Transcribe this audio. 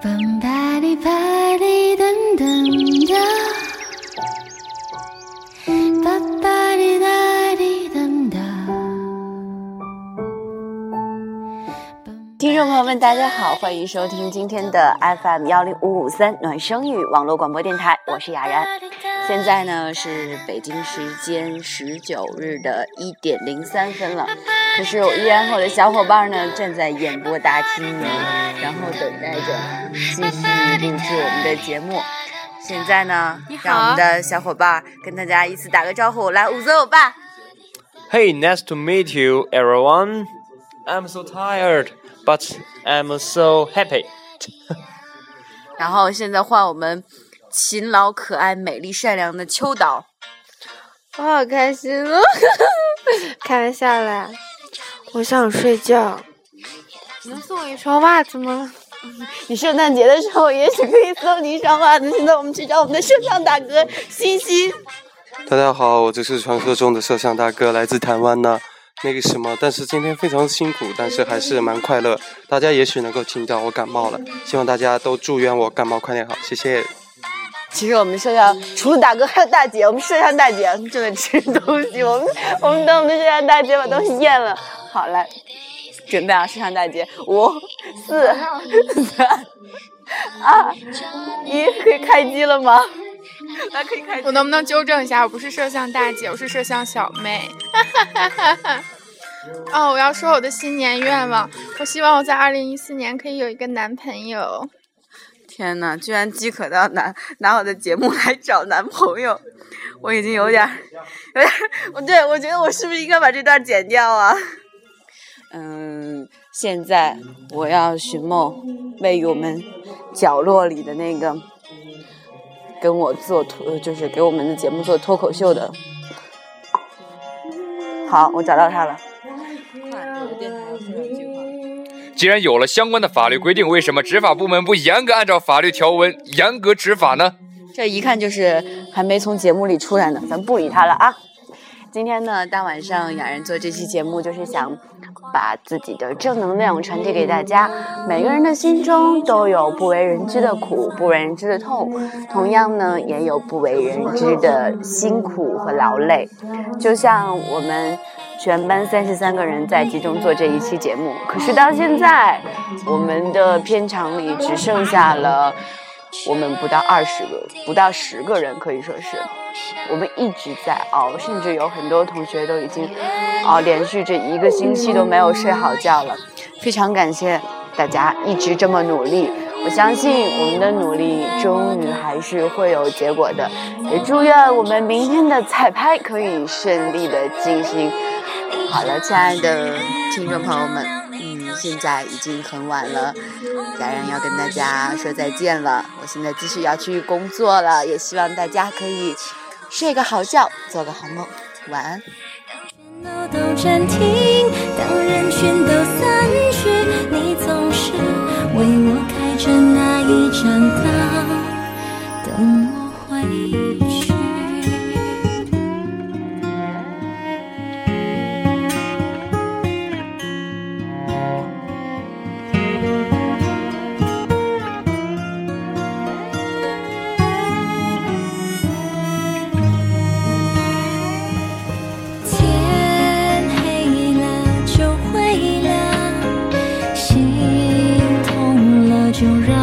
梆巴哩巴哩噔噔哒，巴巴哩哒哩噔哒。听众朋友们，大家好，欢迎收听今天的 FM 幺零五五三暖声语网络广播电台，我是雅然。现在呢是北京时间十九日的一点零三分了，可是我依然和我的小伙伴呢站在演播大厅里，然后等待着继续录制我们的节目。现在呢，让我们的小伙伴跟大家一起打个招呼，来，武则欧巴。Hey, nice to meet you, everyone. I'm so tired, but I'm so happy. 然后现在换我们勤劳、可爱、美丽、善良的秋岛。我好开心哦！开玩笑啦，我想睡觉。能送我一双袜子吗？你圣诞节的时候也许可以送你一双袜子。现在我们去找我们的摄像大哥欣欣。大家好，我就是传说中的摄像大哥，来自台湾呢。那个什么，但是今天非常辛苦，但是还是蛮快乐。大家也许能够听到我感冒了，希望大家都祝愿我感冒快点好，谢谢。其实我们摄像除了大哥还有大姐，我们摄像大姐正在吃东西，我们我们等我们的摄像大姐把东西咽了。好来，准备啊，摄像大姐，五、四、三、二、一，可以开机了吗？来，可以开机。我能不能纠正一下？我不是摄像大姐，我是摄像小妹。哦，我要说我的新年愿望，我希望我在二零一四年可以有一个男朋友。天呐，居然饥渴到拿拿我的节目来找男朋友，我已经有点儿有点儿，我对我觉得我是不是应该把这段剪掉啊？嗯，现在我要寻梦为我们角落里的那个跟我做脱，就是给我们的节目做脱口秀的。好，我找到他了。既然有了相关的法律规定，为什么执法部门不严格按照法律条文严格执法呢？这一看就是还没从节目里出来呢，咱不理他了啊。今天呢，大晚上雅人做这期节目，就是想把自己的正能量传递给大家。每个人的心中都有不为人知的苦，不为人知的痛，同样呢，也有不为人知的辛苦和劳累。就像我们全班三十三个人在集中做这一期节目，可是到现在，我们的片场里只剩下了我们不到二十个，不到十个人，可以说是。我们一直在熬，甚至有很多同学都已经熬连续这一个星期都没有睡好觉了。非常感谢大家一直这么努力，我相信我们的努力终于还是会有结果的。也祝愿我们明天的彩排可以顺利的进行。好了，亲爱的听众朋友们，现在已经很晚了，家人要跟大家说再见了。我现在继续要去工作了，也希望大家可以睡个好觉，做个好梦，晚安。就让